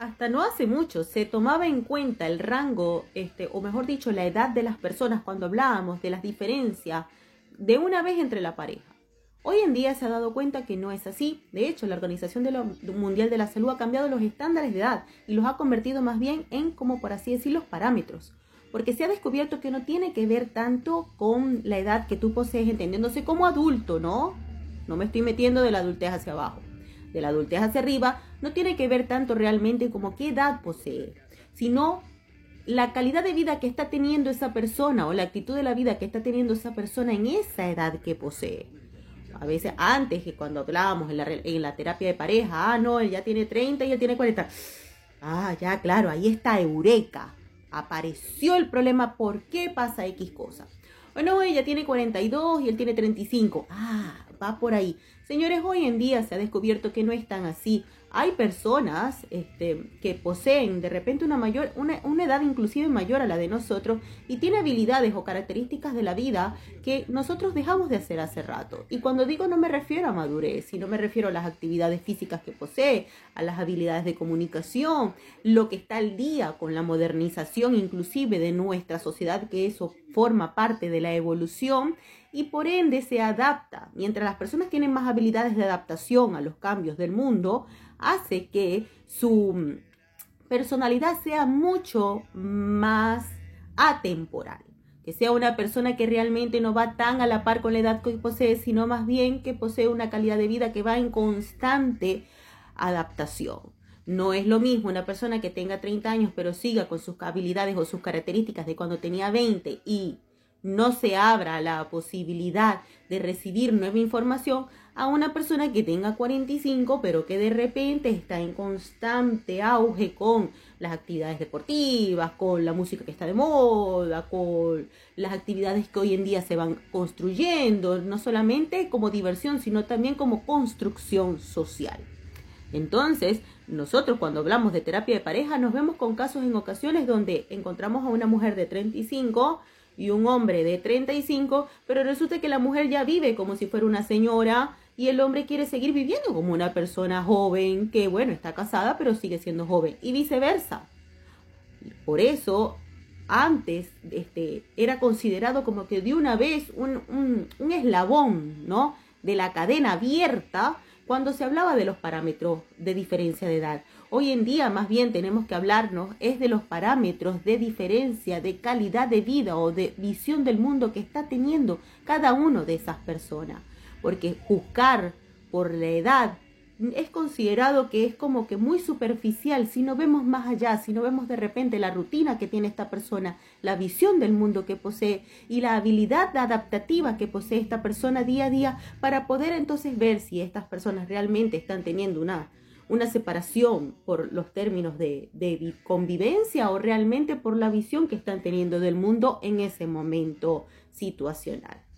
hasta no hace mucho se tomaba en cuenta el rango, este, o mejor dicho, la edad de las personas cuando hablábamos de las diferencias de una vez entre la pareja. Hoy en día se ha dado cuenta que no es así. De hecho, la Organización Mundial de la Salud ha cambiado los estándares de edad y los ha convertido más bien en, como por así decir, los parámetros. Porque se ha descubierto que no tiene que ver tanto con la edad que tú posees, entendiéndose como adulto, ¿no? No me estoy metiendo de la adultez hacia abajo. De la adultez hacia arriba no tiene que ver tanto realmente como qué edad posee, sino la calidad de vida que está teniendo esa persona o la actitud de la vida que está teniendo esa persona en esa edad que posee a veces antes que cuando hablábamos en la, en la terapia de pareja, ah, no, él ya tiene 30 y él tiene 40. Ah, ya, claro, ahí está Eureka. Apareció el problema, ¿por qué pasa X cosa? Bueno, ella tiene 42 y él tiene 35. Ah, va por ahí. Señores, hoy en día se ha descubierto que no es tan así hay personas este, que poseen de repente una, mayor, una, una, edad inclusive mayor a la de nosotros y tiene habilidades o características de la vida que nosotros dejamos de hacer hace rato. Y cuando digo no me refiero a madurez, sino me refiero a las actividades físicas que posee, a las habilidades de comunicación, lo que está al día con la modernización inclusive de nuestra sociedad, que eso forma parte de la evolución y por ende se adapta. Mientras las personas tienen más habilidades de adaptación a los cambios del mundo, hace que su personalidad sea mucho más atemporal. Que sea una persona que realmente no va tan a la par con la edad que posee, sino más bien que posee una calidad de vida que va en constante adaptación. No es lo mismo una persona que tenga 30 años pero siga con sus habilidades o sus características de cuando tenía 20 y no se abra la posibilidad de recibir nueva información a una persona que tenga 45 pero que de repente está en constante auge con las actividades deportivas, con la música que está de moda, con las actividades que hoy en día se van construyendo, no solamente como diversión, sino también como construcción social. Entonces, nosotros cuando hablamos de terapia de pareja nos vemos con casos en ocasiones donde encontramos a una mujer de 35 y un hombre de 35, pero resulta que la mujer ya vive como si fuera una señora y el hombre quiere seguir viviendo como una persona joven que, bueno, está casada, pero sigue siendo joven y viceversa. Por eso, antes este, era considerado como que de una vez un, un, un eslabón, ¿no? De la cadena abierta cuando se hablaba de los parámetros de diferencia de edad. Hoy en día más bien tenemos que hablarnos es de los parámetros de diferencia, de calidad de vida o de visión del mundo que está teniendo cada uno de esas personas. Porque juzgar por la edad es considerado que es como que muy superficial si no vemos más allá, si no vemos de repente la rutina que tiene esta persona, la visión del mundo que posee y la habilidad adaptativa que posee esta persona día a día para poder entonces ver si estas personas realmente están teniendo una, una separación por los términos de, de convivencia o realmente por la visión que están teniendo del mundo en ese momento situacional.